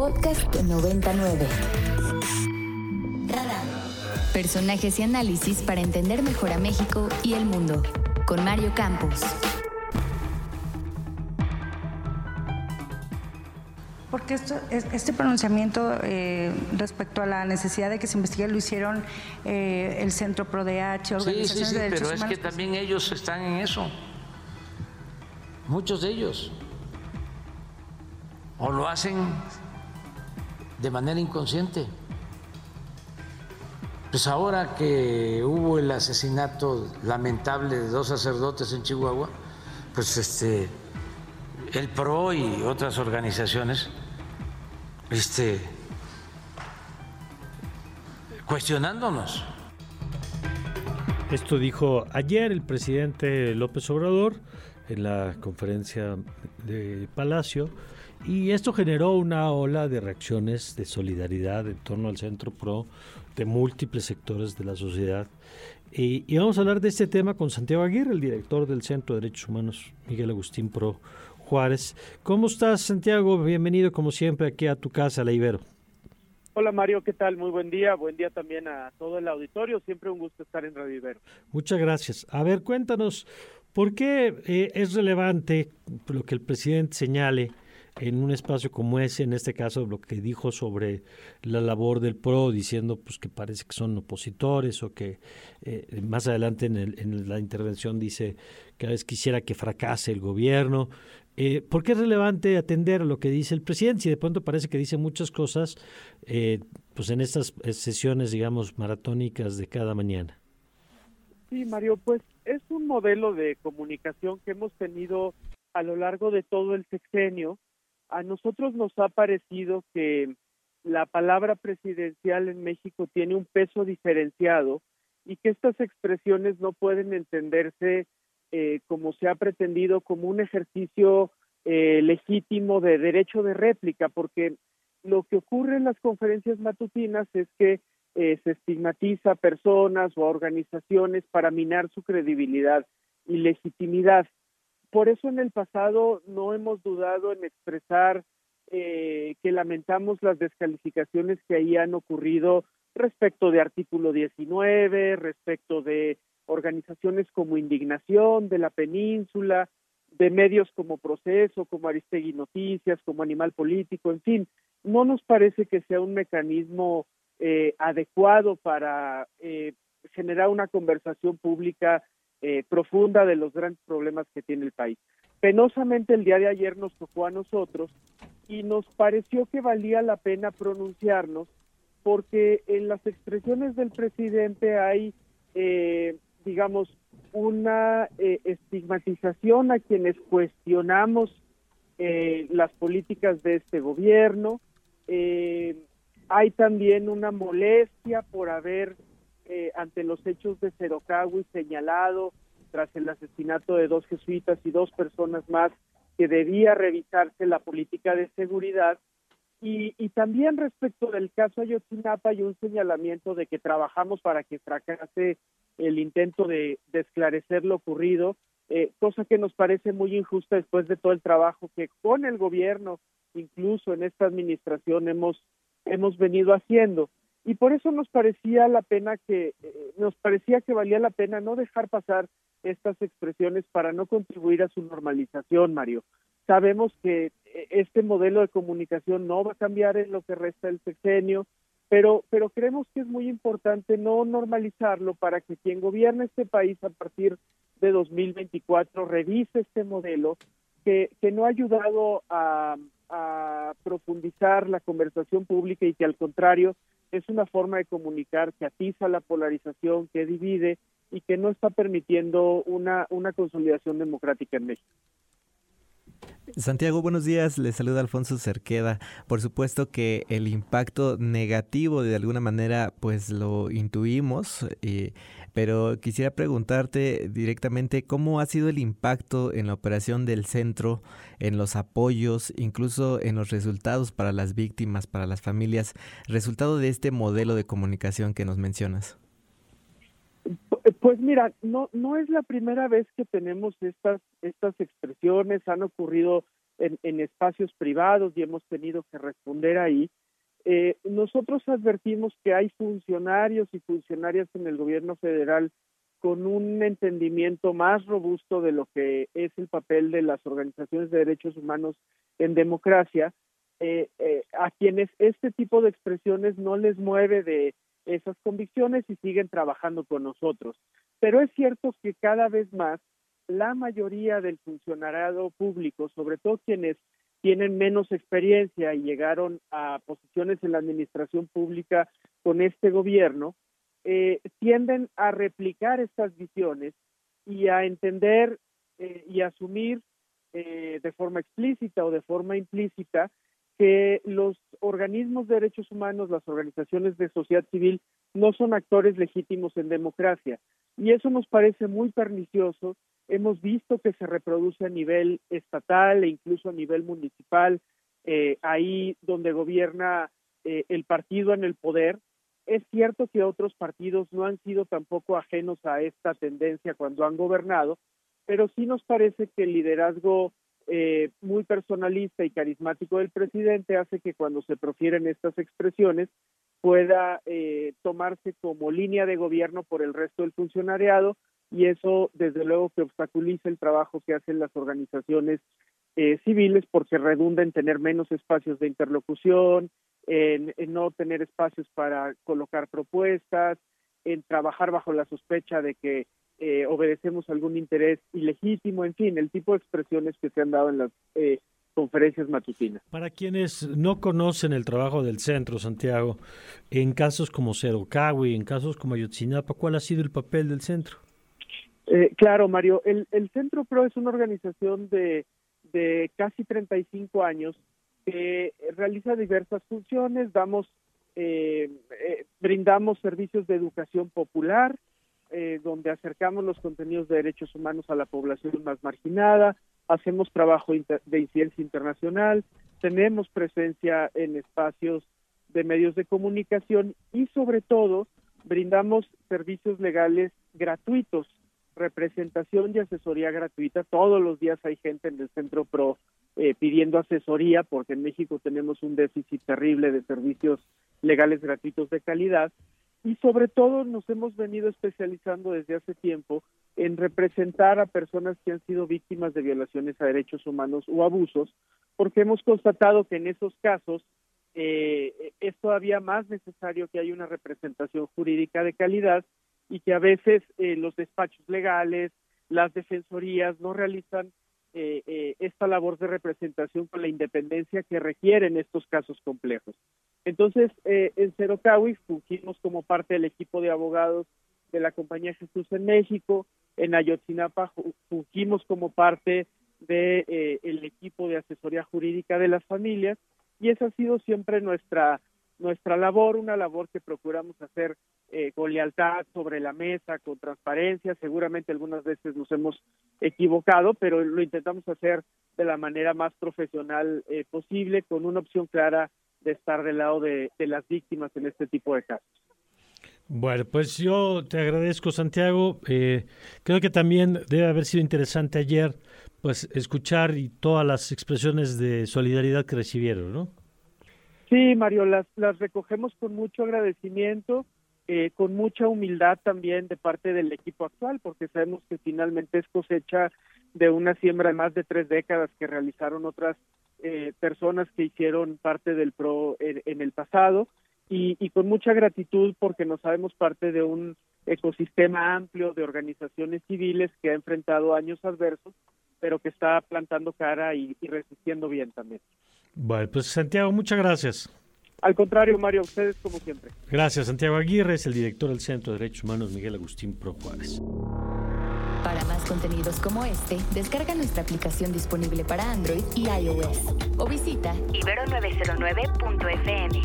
Podcast 99. Personajes y análisis para entender mejor a México y el mundo. Con Mario Campos. Porque esto, este pronunciamiento eh, respecto a la necesidad de que se investigue lo hicieron eh, el Centro ProDH, organizaciones sí, sí, sí, de derechos pero es que también ellos están en eso. Muchos de ellos. O lo hacen de manera inconsciente. Pues ahora que hubo el asesinato lamentable de dos sacerdotes en Chihuahua, pues este el PRO y otras organizaciones este cuestionándonos. Esto dijo ayer el presidente López Obrador en la conferencia de Palacio y esto generó una ola de reacciones de solidaridad en torno al Centro PRO de múltiples sectores de la sociedad. Y, y vamos a hablar de este tema con Santiago Aguirre, el director del Centro de Derechos Humanos Miguel Agustín Pro Juárez. ¿Cómo estás, Santiago? Bienvenido, como siempre, aquí a tu casa, La Ibero. Hola Mario, ¿qué tal? Muy buen día. Buen día también a todo el auditorio. Siempre un gusto estar en Radio Ibero. Muchas gracias. A ver, cuéntanos, ¿por qué eh, es relevante lo que el presidente señale en un espacio como ese, en este caso lo que dijo sobre la labor del PRO, diciendo pues que parece que son opositores o que eh, más adelante en, el, en, la intervención dice que a veces quisiera que fracase el gobierno. Eh, ¿Por qué es relevante atender lo que dice el presidente? Si de pronto parece que dice muchas cosas, eh, pues en estas sesiones, digamos, maratónicas de cada mañana. Sí, Mario, pues es un modelo de comunicación que hemos tenido a lo largo de todo el sexenio. A nosotros nos ha parecido que la palabra presidencial en México tiene un peso diferenciado y que estas expresiones no pueden entenderse eh, como se ha pretendido como un ejercicio eh, legítimo de derecho de réplica, porque lo que ocurre en las conferencias matutinas es que eh, se estigmatiza a personas o a organizaciones para minar su credibilidad y legitimidad. Por eso en el pasado no hemos dudado en expresar eh, que lamentamos las descalificaciones que ahí han ocurrido respecto de artículo 19, respecto de organizaciones como Indignación de la Península, de medios como Proceso, como Aristegui Noticias, como Animal Político, en fin, no nos parece que sea un mecanismo eh, adecuado para eh, generar una conversación pública eh, profunda de los grandes problemas que tiene el país. Penosamente el día de ayer nos tocó a nosotros y nos pareció que valía la pena pronunciarnos porque en las expresiones del presidente hay, eh, digamos, una eh, estigmatización a quienes cuestionamos eh, las políticas de este gobierno. Eh, hay también una molestia por haber, eh, ante los hechos de Cerocagui, señalado tras el asesinato de dos jesuitas y dos personas más que debía revisarse la política de seguridad. Y, y, también respecto del caso Ayotzinapa hay un señalamiento de que trabajamos para que fracase el intento de, de esclarecer lo ocurrido, eh, cosa que nos parece muy injusta después de todo el trabajo que con el gobierno, incluso en esta administración, hemos, hemos venido haciendo. Y por eso nos parecía la pena que, eh, nos parecía que valía la pena no dejar pasar estas expresiones para no contribuir a su normalización, Mario. Sabemos que este modelo de comunicación no va a cambiar en lo que resta del sexenio, pero, pero creemos que es muy importante no normalizarlo para que quien gobierne este país a partir de 2024 revise este modelo que, que no ha ayudado a profundizar la conversación pública y que al contrario es una forma de comunicar que atiza la polarización, que divide y que no está permitiendo una, una consolidación democrática en México. Santiago, buenos días. Le saluda Alfonso Cerqueda. Por supuesto que el impacto negativo de alguna manera pues lo intuimos, eh, pero quisiera preguntarte directamente cómo ha sido el impacto en la operación del centro, en los apoyos, incluso en los resultados para las víctimas, para las familias, resultado de este modelo de comunicación que nos mencionas. Pues mira, no no es la primera vez que tenemos estas estas expresiones, han ocurrido en, espacios privados y hemos tenido que responder ahí. Eh, nosotros advertimos que hay funcionarios y funcionarias en el gobierno federal con un entendimiento más robusto de lo que es el papel de las organizaciones de derechos humanos en democracia, eh, eh, a quienes este tipo de expresiones no les mueve de esas convicciones y siguen trabajando con nosotros. Pero es cierto que cada vez más la mayoría del funcionariado público, sobre todo quienes tienen menos experiencia y llegaron a posiciones en la administración pública con este gobierno, eh, tienden a replicar estas visiones y a entender eh, y asumir eh, de forma explícita o de forma implícita que los organismos de derechos humanos, las organizaciones de sociedad civil, no son actores legítimos en democracia. Y eso nos parece muy pernicioso. Hemos visto que se reproduce a nivel estatal e incluso a nivel municipal, eh, ahí donde gobierna eh, el partido en el poder. Es cierto que otros partidos no han sido tampoco ajenos a esta tendencia cuando han gobernado, pero sí nos parece que el liderazgo eh, muy personalista y carismático del presidente hace que cuando se profieren estas expresiones pueda eh, tomarse como línea de gobierno por el resto del funcionariado y eso desde luego que obstaculiza el trabajo que hacen las organizaciones eh, civiles porque redunda en tener menos espacios de interlocución, en, no tener espacios para colocar propuestas, en trabajar bajo la sospecha de que eh, obedecemos algún interés ilegítimo, en fin, el tipo de expresiones que se han dado en las eh, conferencias matutinas. Para quienes no conocen el trabajo del centro, Santiago, en casos como Cerocawi, en casos como Ayotzinapa, ¿cuál ha sido el papel del centro? Eh, claro, Mario, el, el Centro PRO es una organización de, de casi 35 años que realiza diversas funciones, damos, brindamos servicios de educación popular, eh, donde acercamos los contenidos de derechos humanos a la población más marginada, hacemos trabajo de incidencia internacional, tenemos presencia en espacios de medios de comunicación y sobre todo brindamos servicios legales gratuitos, representación y asesoría gratuita. Todos los días hay gente en el Centro PRO eh, pidiendo asesoría porque en México tenemos un déficit terrible de servicios legales gratuitos de calidad y sobre todo nos hemos venido especializando desde hace tiempo en representar a personas que han sido víctimas de violaciones a derechos humanos o abusos, porque hemos constatado que en esos casos eh, es todavía más necesario que haya una representación jurídica de calidad y que a veces eh, los despachos legales, las defensorías no realizan eh, eh, esta labor de representación con la independencia que requieren estos casos complejos. Entonces, eh, en Cerocawi fungimos como parte del equipo de abogados de la compañía Jesús en México, en Ayotzinapa fungimos como parte del de, el equipo de asesoría jurídica de las familias y esa ha sido siempre nuestra nuestra labor, una labor que procuramos hacer eh, con lealtad sobre la mesa, con transparencia. Seguramente algunas veces nos hemos equivocado, pero lo intentamos hacer de la manera más profesional eh, posible, con una opción clara de estar del lado de, las víctimas en este tipo de casos. Bueno, pues yo te agradezco, Santiago. Eh, creo que también debe haber sido interesante ayer, pues, escuchar y todas las expresiones de solidaridad que recibieron, ¿no? Sí, Mario, las, las recogemos con mucho agradecimiento, eh, con mucha humildad también de parte del equipo actual, porque sabemos que finalmente es cosecha de una siembra de más de tres décadas que realizaron otras eh, personas que hicieron parte del PRO en, el pasado y, y, con mucha gratitud porque nos sabemos parte de un ecosistema amplio de organizaciones civiles que ha enfrentado años adversos, pero que está plantando cara y resistiendo bien también. Bueno, pues Santiago, muchas gracias. Al contrario, Mario, ustedes como siempre. Gracias, Santiago Aguirre, es el director del Centro de Derechos Humanos Miguel Agustín Pro Juárez. Para más contenidos como este, descarga nuestra aplicación disponible para Android y iOS o visita ibero909.fm.